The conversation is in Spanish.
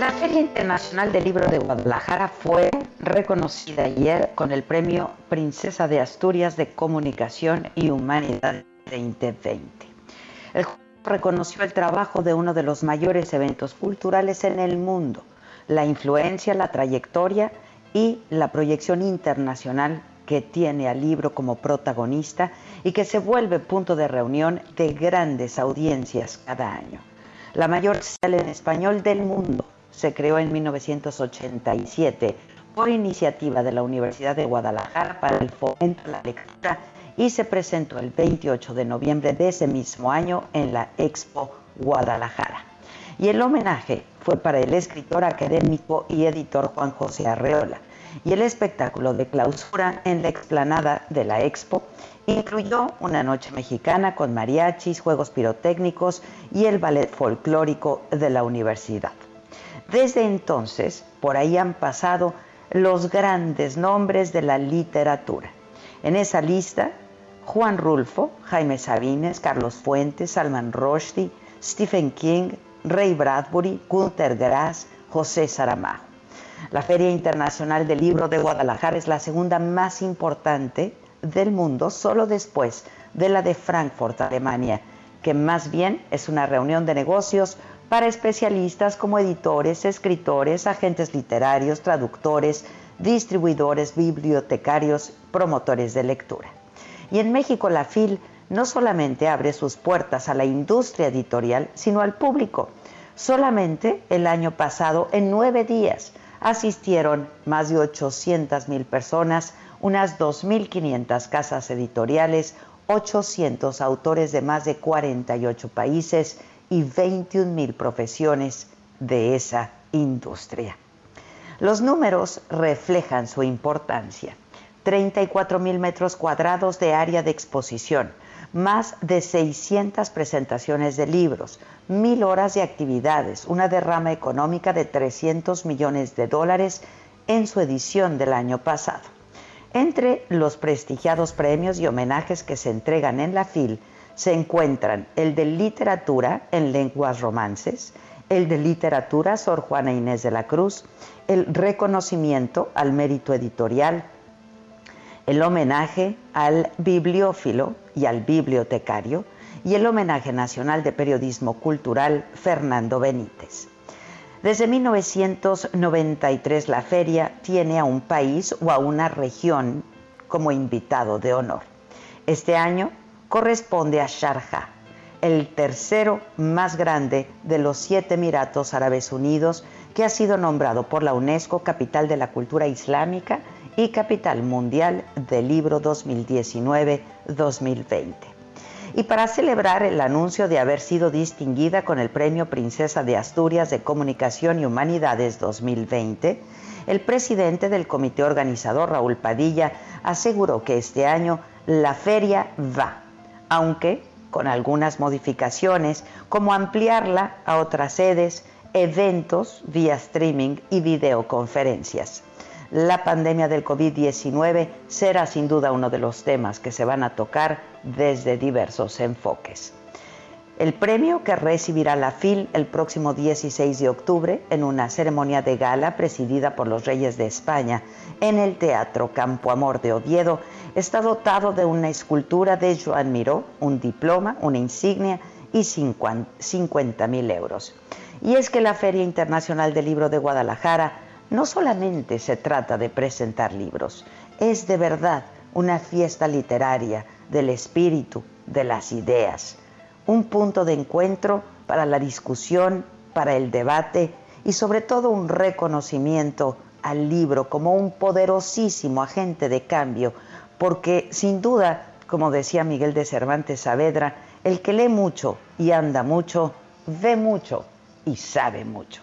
La Feria Internacional del Libro de Guadalajara fue reconocida ayer con el premio Princesa de Asturias de Comunicación y Humanidad 2020. El reconoció el trabajo de uno de los mayores eventos culturales en el mundo, la influencia, la trayectoria y la proyección internacional que tiene al libro como protagonista y que se vuelve punto de reunión de grandes audiencias cada año. La mayor sala en español del mundo se creó en 1987 por iniciativa de la Universidad de Guadalajara para el fomento de la lectura y se presentó el 28 de noviembre de ese mismo año en la Expo Guadalajara. Y el homenaje fue para el escritor académico y editor Juan José Arreola. Y el espectáculo de clausura en la explanada de la Expo incluyó una noche mexicana con mariachis, juegos pirotécnicos y el ballet folclórico de la universidad. Desde entonces, por ahí han pasado los grandes nombres de la literatura. En esa lista, Juan Rulfo, Jaime Sabines, Carlos Fuentes, Salman Rushdie, Stephen King, Ray Bradbury, Günter Grass, José Saramago. La Feria Internacional del Libro de Guadalajara es la segunda más importante del mundo, solo después de la de Frankfurt, Alemania, que más bien es una reunión de negocios para especialistas como editores, escritores, agentes literarios, traductores, distribuidores, bibliotecarios, promotores de lectura. Y en México la FIL no solamente abre sus puertas a la industria editorial, sino al público. Solamente el año pasado, en nueve días, asistieron más de 800 mil personas, unas 2.500 casas editoriales, 800 autores de más de 48 países, y 21 mil profesiones de esa industria. Los números reflejan su importancia. 34 mil metros cuadrados de área de exposición, más de 600 presentaciones de libros, mil horas de actividades, una derrama económica de 300 millones de dólares en su edición del año pasado. Entre los prestigiados premios y homenajes que se entregan en la FIL se encuentran el de literatura en lenguas romances, el de literatura Sor Juana Inés de la Cruz, el reconocimiento al mérito editorial, el homenaje al bibliófilo y al bibliotecario y el homenaje nacional de periodismo cultural Fernando Benítez. Desde 1993 la feria tiene a un país o a una región como invitado de honor. Este año corresponde a Sharjah, el tercero más grande de los siete Emiratos Árabes Unidos, que ha sido nombrado por la UNESCO Capital de la Cultura Islámica y Capital Mundial del Libro 2019-2020. Y para celebrar el anuncio de haber sido distinguida con el Premio Princesa de Asturias de Comunicación y Humanidades 2020, el presidente del comité organizador, Raúl Padilla, aseguró que este año la feria va aunque con algunas modificaciones, como ampliarla a otras sedes, eventos vía streaming y videoconferencias. La pandemia del COVID-19 será sin duda uno de los temas que se van a tocar desde diversos enfoques. El premio que recibirá la FIL el próximo 16 de octubre en una ceremonia de gala presidida por los Reyes de España en el Teatro Campo Amor de Oviedo está dotado de una escultura de Joan Miró, un diploma, una insignia y 50 mil euros. Y es que la Feria Internacional del Libro de Guadalajara no solamente se trata de presentar libros, es de verdad una fiesta literaria del espíritu, de las ideas, un punto de encuentro para la discusión, para el debate y sobre todo un reconocimiento al libro como un poderosísimo agente de cambio, porque sin duda, como decía Miguel de Cervantes Saavedra, el que lee mucho y anda mucho, ve mucho y sabe mucho.